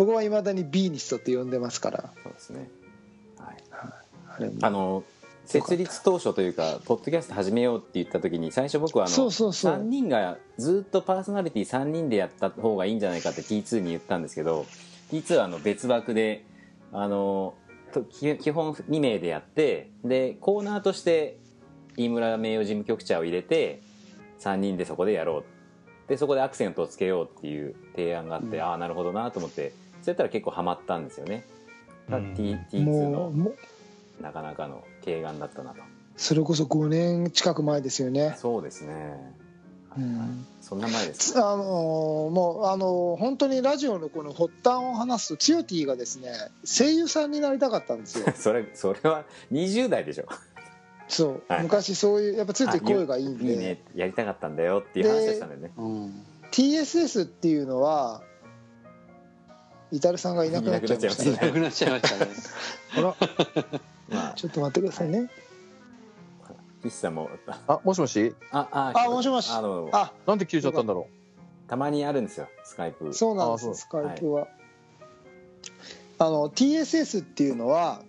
僕はいまだにビーニストって呼んでますから。そうですね。はい。あれあの設立当初というかポッドキャスト始めようって言った時に最初僕はあのそうそうそう。3人がずっとパーソナリティ3人でやった方がいいんじゃないかって T2 に言ったんですけど T2 はあの別枠であの基本2名でやってでコーナーとして飯村名誉事務局長を入れて3人でそこでやろう。でそこでアクセントをつけようっていう提案があって、うん。ああなるほどなと思ってそうやったら結構ハマったんですよね、うん。T- T2 もうのなかなかの軽眼だったなと。それこそ5年近く前ですよね、そうですね、うん、そんな前ですあのーもうあのー本当にラジオのこの発端を話すとつよティがですね声優さんになりたかったんですよ。(laughs) それそれは20代でしょ。そう、はい。昔そういうやっぱつよティ声がいいんで。いいね。やりたかったんだよっていう話をしたんだよね。うん。TSS っていうのはイタルさんがいなくなっちゃいましたいなくね。いなくなっちゃいましたね。あら。(laughs) まあ。ちょっと待ってくださいね。岸さんも。あもしもし？あああもしもし。あのあ。なんで切れちゃったんだろたまにあるんですよスカイプ。そうなんですスカイプは、あの TSS っていうのは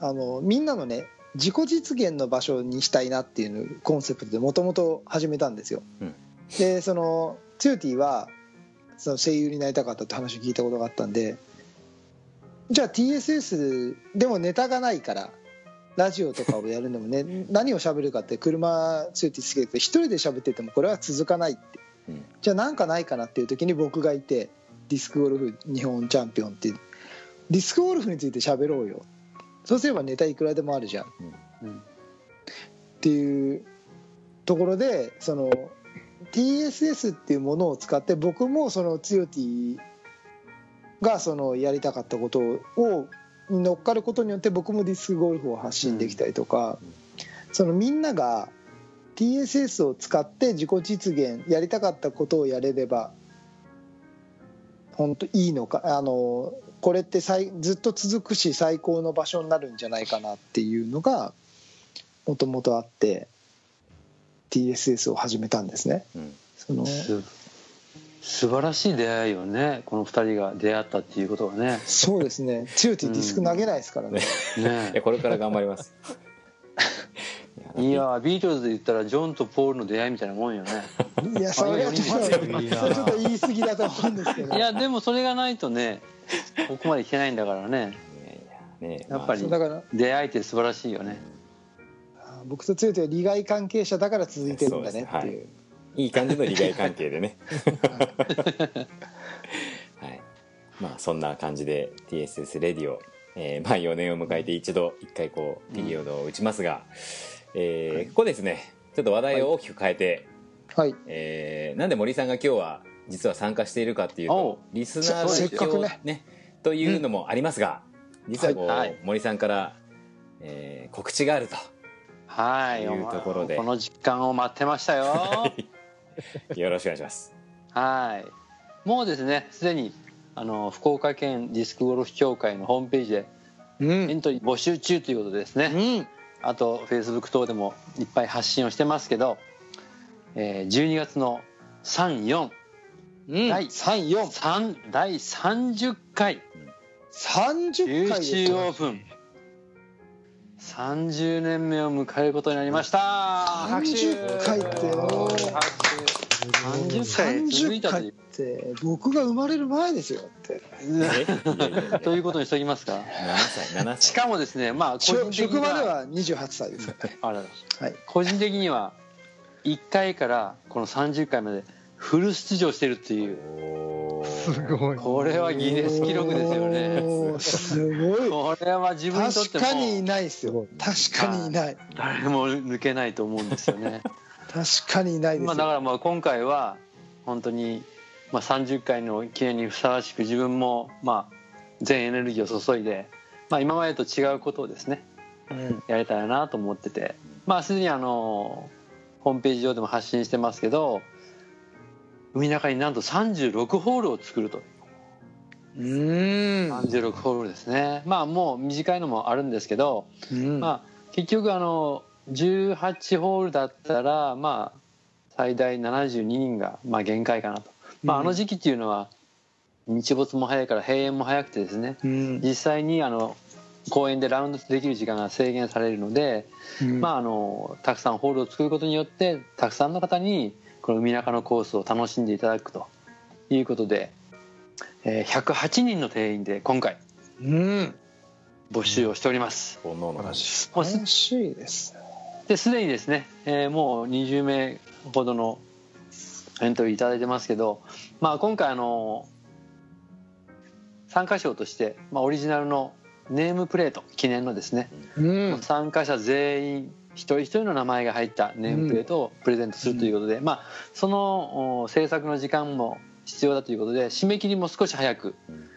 あのみんなのね自己実現の場所にしたいなっていうコンセプトでもともと始めたんですよ、うん。でそのツヨティはその声優になりたかったって話を聞いたことがあったんでじゃあ TSS でもネタがないからラジオとかをやるのもね (laughs) 何を喋るかって車ツヨティ好きだけど一人で喋っててもこれは続かないって。うん。じゃあなんかないかなっていう時に僕がいてディスクゴルフ日本チャンピオンっていう。ディスクゴルフについて喋ろうよ。そうすればネタいくらでもあるじゃん。っうん。ていうところでその TSS っていうものを使って僕もそのツヨティがそのやりたかったことをに乗っかることによって僕もディスクゴルフを発信できたりとか、そのみんなが TSS を使って自己実現やりたかったことをやれれば本当いいのかあのこれって最ずっと続くし最高の場所になるんじゃないかなっていうのがもともとあって TSS を始めたんですね。うん。そのす素晴らしい出会いよねこの二人が出会ったっていうことがね。そうですね。強いディスク投げないですからね。いね。(laughs) やこれから頑張ります。(laughs) いやビートルズで言ったらジョンとポールの出会いみたいなもんよね。いやそれはちょっと言い過ぎだと思うんですけど。いやでもそれがないとねここまでいけないんだからね。ねやっぱり出会いって素晴らしいよね僕と強いとは利害関係者だから続いてるんだねっていう。い。い感じの利害関係でね。はい。まあそんな感じで TSS レディオえーまあ4年を迎えて一度一回こうピリオドを打ちますが、えーここですね。ちょっと話題を大きく変えて、はい。えーなんで森さんが今日は実は参加しているかっていうとリスナーのせっかくね。ね。というのもありますが、実はこう、はい。はい。森さんから、えー告知があるとはいいうところで。この時間を待ってましたよ。よろしくお願いします。はい。もうですねすでにあの福岡県ディスクゴルフ協会のホームページでうん。エントリー募集中ということでですね、うん。あとフェイスブック等でもいっぱい発信をしてますけど、えー12月の34うん。第三四。三第30回。三十回です九州オープン30年目を迎えることになりました。拍手30回ってよ拍手30回続いたとい30回って僕が生まれる前ですよってということにしておきますか？7歳7歳。しかもですねまあ個人的職には場では28歳ですあらはい。個人的には1回からこの30回までフル出場してるっていう。おーすごい。これはギネス記録ですよね。すごい。これは自分にとっても。確かにいないですよ。確かにいない。誰も抜けないと思うんですよね。確かにいないです。まあ、よだからまあ今回は本当にまあ30回の記念にふさわしく自分もまあ全エネルギーを注いで、まあ、今までと違うことをですねうん。やれたらなと思ってて。まあすでにあのホームページ上でも発信してますけど海中になんと36ホールを作ると。うん。36ホールですね。まあもう短いのもあるんですけど、うん。まあ結局あの18ホールだったらまあ最大72人がまあ限界かなと、まあ、あの時期っていうのは日没も早いから閉園も早くてですね。うん。実際にあの公園でラウンドできる時間が制限されるので、うん。まあ、あのたくさんホールを作ることによってたくさんの方にこの海中のコースを楽しんでいただくということで、えー108人の定員で今回うん。募集をしております。煩悩の素晴らしいです。ですでにですね、えーもう20名ほどのエントリーいただいてますけど、まあ、今回あの参加賞として、まあ、オリジナルのネームプレート記念のですね、うん。参加者全員一人一人の名前が入ったネームプレートをプレゼントするということで、まあ、そのお制作の時間も必要だということで締め切りも少し早くうん。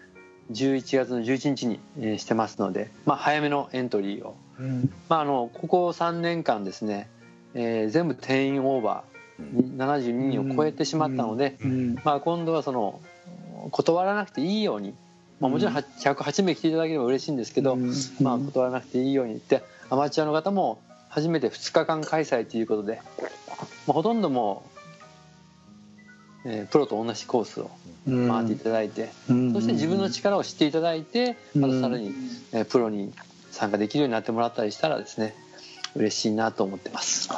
11月の11日にえーしてますので、まあ、早めのエントリーを。うん。まあ、あのここ3年間ですね、えー全部定員オーバーに72人を超えてしまったので、うん。まあ、今度はその断らなくていいように、まあ、もちろんは108名来ていただければ嬉しいんですけど、うん。まあ、断らなくていいように言ってアマチュアの方も初めて2日間開催ということで、まあ、ほとんどもう、えープロと同じコースをうん。回っていただいて、うん。そして自分の力を知っていただいてまたさらに、えープロに参加できるようになってもらったりしたらですね嬉しいなと思ってます。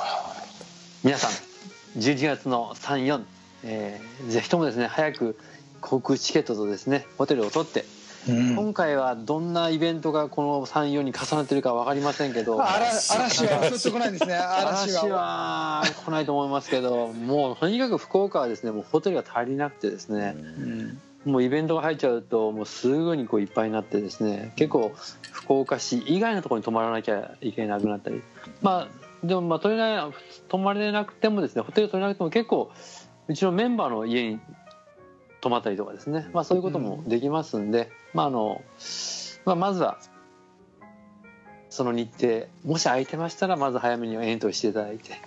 皆さん12月の34、えーぜひともですね早く航空チケットとですねホテルを取って、うん今回はどんなイベントがこの34に重なってるか分かりませんけど。嵐は襲ってこないんですね。嵐 (laughs) 嵐はは来ないと思いますけどもうとにかく福岡はですねもうホテルが足りなくてですね、うん。もうイベントが入っちゃうともうすぐにこういっぱいになってですね結構福岡市以外のところに泊まらなきゃいけなくなったり。まあでもまあ取れない泊まれなくてもですねホテル取れなくても結構うちのメンバーの家に泊まったりとかですね、まあ、そういうこともできますんで、まああのまあ、まずはその日程もし空いてましたらまず早めにエントリーしていただいて、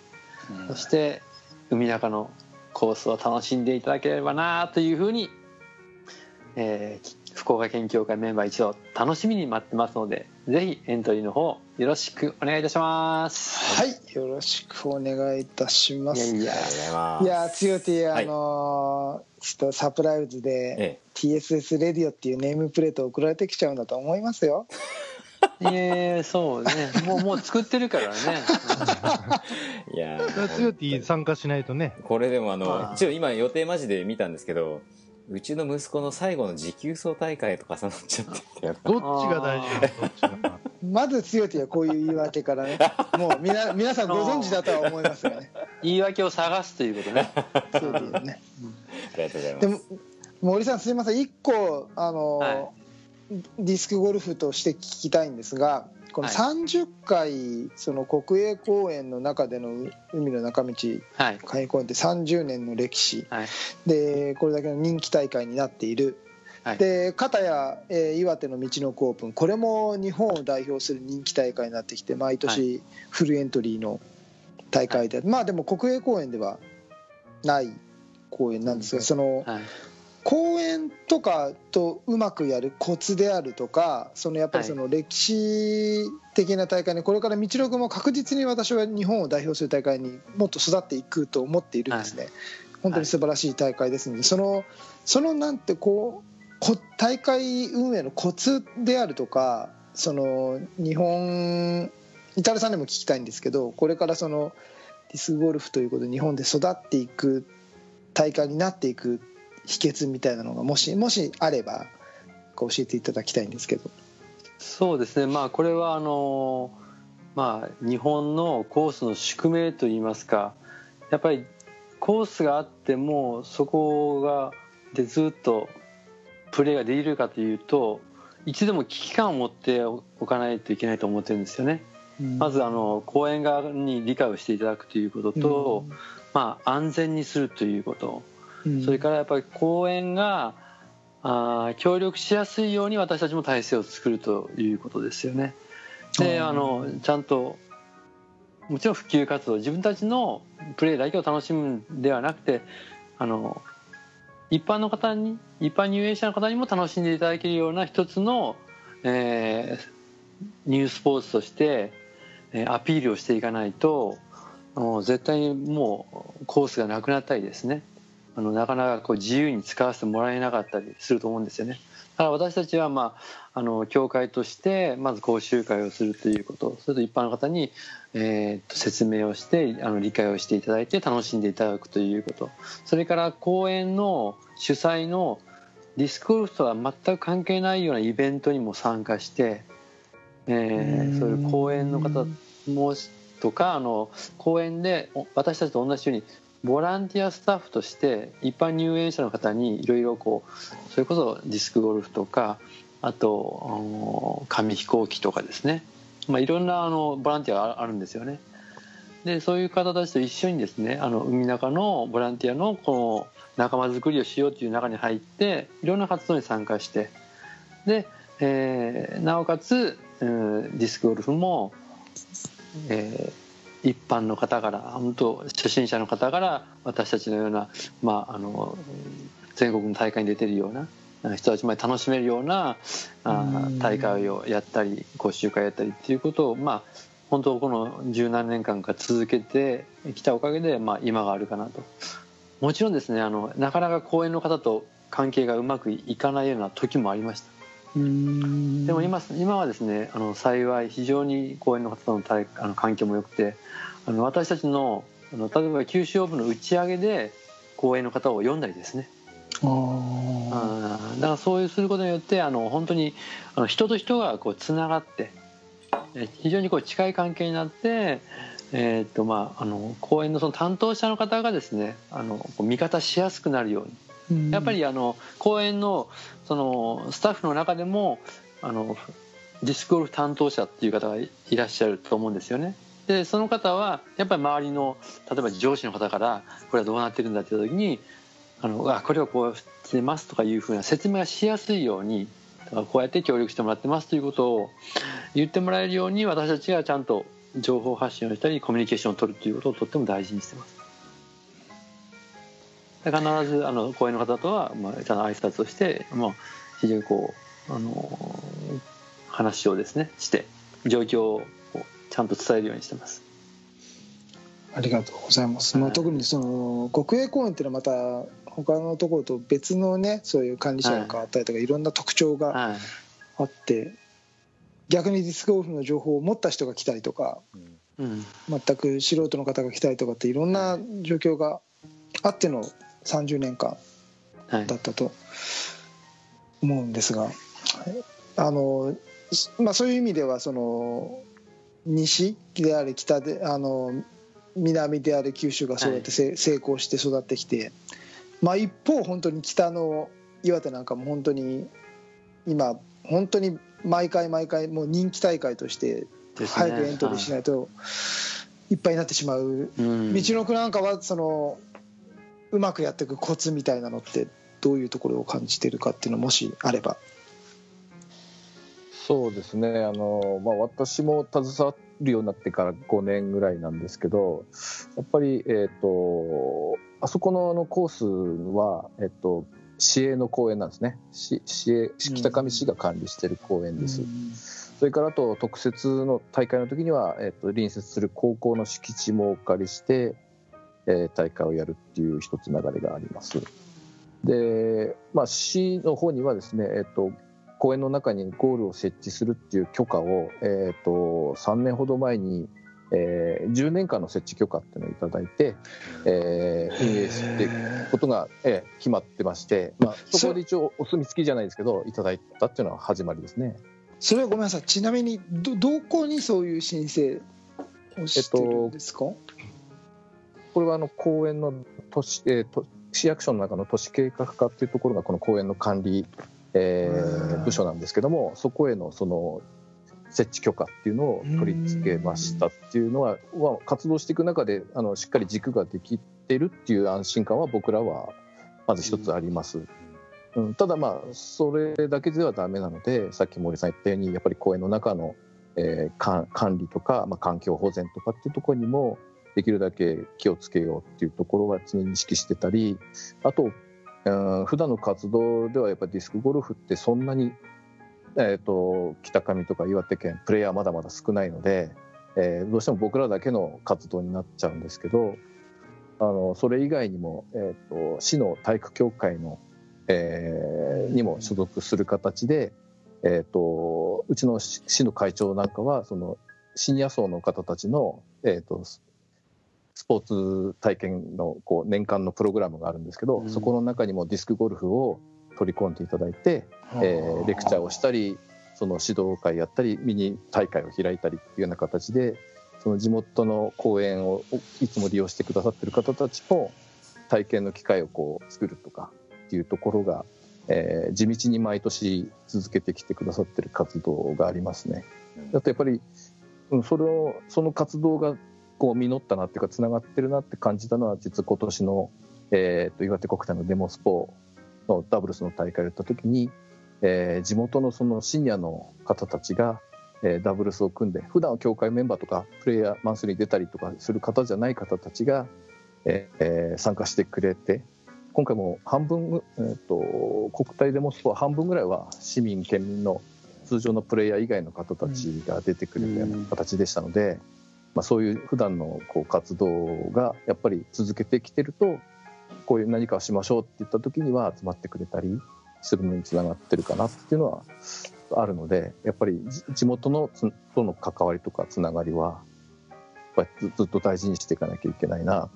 そして海中のコースを楽しんでいただければなというふうに、えー福岡県協会メンバー一同楽しみに待ってますのでぜひエントリーの方よろしくお願いいたします。はいよろしくお願いいたしますいやいやつよてはいあのーちょっとサプライズでえ TSS レディオっていうネームプレート送られてきちゃうんだと思いますよええそうねもうもう作ってるからね。えいやー強い参加しないとね。これでもあの一応今予定マジで見たんですけどうちの息子の最後の持久走大会と重なっちゃって。(laughs) てどっちが大事？(laughs) な。まず強てはこういう言い訳からね。もうみな皆さんご存知だとは思いますよね。(laughs) 言い訳を探すということね。強てはね。ありがとうございます。でも森さんすいません。一個あのーはい。ディスクゴルフとして聞きたいんですがこのはい。30回その国営公園の中での海の中道はい。海営公園って30年の歴史。はい。でこれだけの人気大会になっている、はい。で片や、えー岩手の道のくオープン。これも日本を代表する人気大会になってきて毎は年フルエントリーの大会で、まあでも国営公園ではない公園なんですがそのはい公園とかとうまくやるコツであるとかそのやっぱりその歴史的な大会にこれから道のくも確実に私は日本を代表する大会にもっと育っていくと思っているんですね。本当に素晴らしい大会ですのでそのそのなんてこうこ大会運営のコツであるとかその日本イタルさんでも聞きたいんですけどこれからそのディスクゴルフということで日本で育っていく大会になっていく秘訣みたいなのがもしもしあれば教えていただきたいんですけど。そうですねまあこれはあのまあ日本のコースの宿命といいますかやっぱりコースがあってもそこがでずっとプレーができるかというと一度も危機感を持っておかないといけないと思ってるんですよね。まずあの公園側に理解をしていただくということと、まあ安全にするということ、うんそれからやっぱり公園があー協力しやすいように私たちも体制を作るということですよね。でうん。あのちゃんともちろん普及活動自分たちのプレーだけを楽しむんではなくてあの一般の方に一般入園者の方にも楽しんでいただけるような一つの、えーニュースポーツとして、えーアピールをしていかないともう絶対にもうコースがなくなったりですねあのなかなかこう自由に使わせてもらえなかったりすると思うんですよね。だから私たちは、まあ、あの協会としてまず講習会をするということそれと一般の方に、えーと説明をしてあの理解をしていただいて楽しんでいただくということそれから公園の主催のディスクゴルフとは全く関係ないようなイベントにも参加して、えーそういう公園の方もとかあの公園でお私たちと同じようにボランティアスタッフとして一般入園者の方にいろいろこうそれこそディスクゴルフとかあと紙飛行機とかですね、まあ、いろんなあのボランティアがあるんですよね。でそういう方たちと一緒にですねあの海中のボランティアのこの仲間づくりをしようという中に入っていろんな活動に参加してで、えーなおかつ、うんディスクゴルフも、え一般の方から本当初心者の方から私たちのような、まあ、あの全国の大会に出てるようなあ人たちまで楽しめるようなあうん。大会をやったり講習会やったりっていうことをまあ本当この十何年間か続けてきたおかげで、まあ、今があるかなと。もちろんですねあのなかなか公園の方と関係がうまくいかないような時もありました。うんでも今今はですねあの幸い非常に公園の方との対あの環境も良くてあの私たちのあの例えば九州オープンの打ち上げで公園の方を呼んだりですね。だからそういうすることによってあの本当にあの人と人がこうつながってえ非常にこう近い関係になって、えーっとまあ、あの公園のその担当者の方がですねあの味方しやすくなるように。うん。やっぱりあの公園のそのスタッフの中でもあのディスクゴルフ担当者っていう方がいらっしゃると思うんですよね。でその方はやっぱり周りの例えば上司の方からこれはどうなってるんだって言った時にあのあこれはこうしてますとかいうふうな説明がしやすいようにこうやって協力してもらってますということを言ってもらえるように私たちがちゃんと情報発信をしたりコミュニケーションを取るということをとっても大事にしてます。で必ずあの公園の方とは、まあ、ちゃんと挨拶をして、まあ、非常にこうあの話をですねして状況をちゃんと伝えるようにしてます。ありがとうございます、まあ、はい特にその国営公園っていうのはまた他のところと別のねそういう管理者が変わったりとか、い、ろんな特徴がはい。あって逆にディスクゴルフの情報を持った人が来たりとかうん。全く素人の方が来たりとかっていろんな状況があっての30年間はい。だったと思うんですがあの、まあ、そういう意味ではその西であれ北であの南であれ九州がそうやってせ、成功して育ってきて、まあ、一方本当に北の岩手なんかも本当に今本当に毎回毎回もう人気大会として早くエントリーしないといっぱいになってしまう。うん。道のくなんかはそのうまくやっていくコツみたいなのってどういうところを感じてるかっていうのもしあれば。そうですね。あの、まあ、私も携わるようになってから5年ぐらいなんですけどやっぱり、えー、とあそこのあのコースは、えっと市営の公園なんですね。市市営北上市が管理している公園です、それからあと特設の大会の時には、えっと隣接する高校の敷地もお借りして、えー大会をやるっていう一つ流れがあります。で、まあ、市の方にはですね、えっと公園の中にゴールを設置するっていう許可を、えっと3年ほど前に、えー10年間の設置許可っていうのをいただいて、えー運営していくことが、えー決まってまして、まあ、そこで一応お墨付きじゃないですけどいただいたっていうのは始まりですね。それはごめんなさい。ちなみにどどこにそういう申請をしてるんですか、これはあの公園の都市、えーと市役所の中の都市計画課っていうところがこの公園の管理、えーうん部署なんですけどもそこへのその設置許可っていうのを取り付けましたっていうのは、まあ、活動していく中であのしっかり軸ができてるっていう安心感は僕らはまず一つあります。うん、ただまあそれだけではダメなのでさっき森さん言ったようにやっぱり公園の中の、えー管管理とか、まあ、環境保全とかっていうところにもできるだけ気をつけようっていうところは常に意識してたりあと、うん、普段の活動ではやっぱディスクゴルフってそんなに、えー、と北上とか岩手県プレイヤーまだまだ少ないので、えーどうしても僕らだけの活動になっちゃうんですけどあのそれ以外にも、えー、と市の体育協会の、えーにも所属する形で、えー、とうちの市市の会長なんかはそのシニア層の方たちの、えー、とススポーツ体験のこう年間のプログラムがあるんですけど、うん。そこの中にもディスクゴルフを取り込んでいただいて、えーレクチャーをしたりその指導会やったりミニ大会を開いたりっていうような形でその地元の公園をいつも利用してくださってる方たちも体験の機会をこう作るとかっていうところが、えー地道に毎年続けてきてくださってる活動がありますね。だとやっぱり、うん、それをその活動がこう実ったなっていうかつながってるなって感じたのは実は今年の、えー、と岩手国体のデモスポのダブルスの大会をやった時に、えー地元のそのシニアの方たちが、えーダブルスを組んで普段は協会メンバーとかプレイヤーマンスリーに出たりとかする方じゃない方たちが、えーえー参加してくれて今回も半分、えー、と国体デモスポは半分ぐらいは市民県民の通常のプレイヤー以外の方たちが出てくれたような形でしたので、まあ、そういう普段のこう活動がやっぱり続けてきてるとこういう何かをしましょうって言った時には集まってくれたりするのにつながってるかなっていうのはあるのでやっぱりじ地元のつとの関わりとかつながりはやっぱりずずっと大事にしていかなきゃいけないな、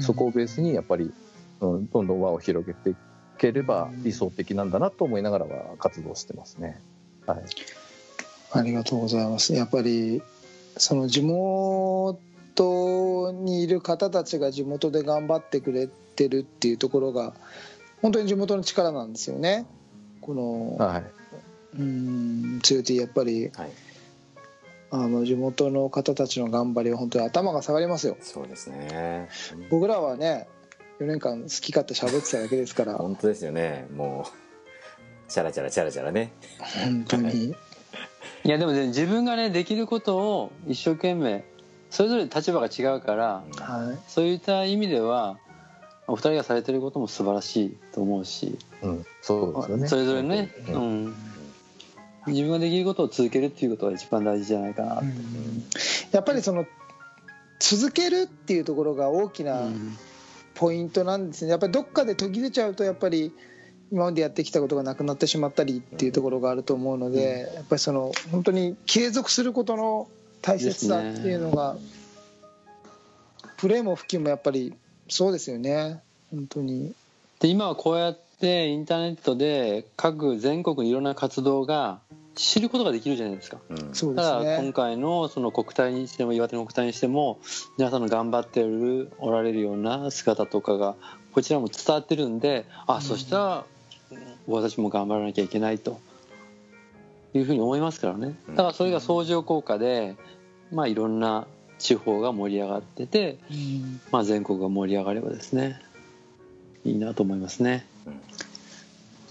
そこをベースにやっぱり、うん、どんどん輪を広げていければ理想的なんだなと思いながらは活動してますね。はい。ありがとうございます。やっぱりその地元にいる方たちが地元で頑張ってくれてるっていうところが本当に地元の力なんですよね。このはい。うん強いやっぱりはい。あの地元の方たちの頑張りは本当に頭が下がりますよ。そうですね。僕らはね4年間好き勝手喋ってただけですから。本当ですよね。もうチャラチャラチャラチャラね。本当に。いやでもね自分がねできることを一生懸命それぞれ立場が違うからはい。そういった意味ではお二人がされてることも素晴らしいと思うし、うん、そうですよね。それぞれね、ううん。ん、自分ができることを続けるっていうことが一番大事じゃないかな、やっぱりその続けるっていうところが大きなうん。ポイントなんですね。やっぱりどっかで途切れちゃうとやっぱり今までやってきたことがなくなってしまったりっていうところがあると思うので、やっぱりその本当に継続することの大切さっていうのが、プレーも普及もやっぱりそうですよね。本当に。で今はこうやってインターネットで各全国にいろんな活動が知ることができるじゃないですか。うん。ただ今ね。回のその国体にしても岩手の国体にしても皆さんの頑張ってるおられるような姿とかがこちらも伝わってるんであ、そしたら私も頑張らなきゃいけないというふうに思いますからね。だからそれが相乗効果で、まあ、いろんな地方が盛り上がってて、まあ、全国が盛り上がればですねいいなと思いますね。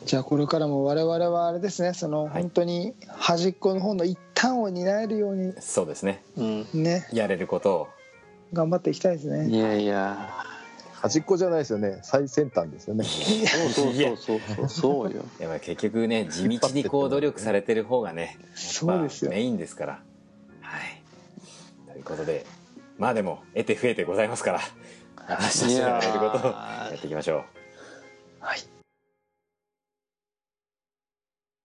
じゃあこれからも我々はあれですねそのはい。本当に端っこの方の一端を担えるようにそうですね。うん、ね。やれることを。頑張っていきたいですいねやいや端っこじゃないですよね。最先端ですよね。そうそうそうそう。そうよ。やっぱり結局ね地道にこう努力されてる方がねそうですよ。まあメインですから。はい。ということでまあでも得て増えてございますから私たちがやれることをやっていきましょう。はい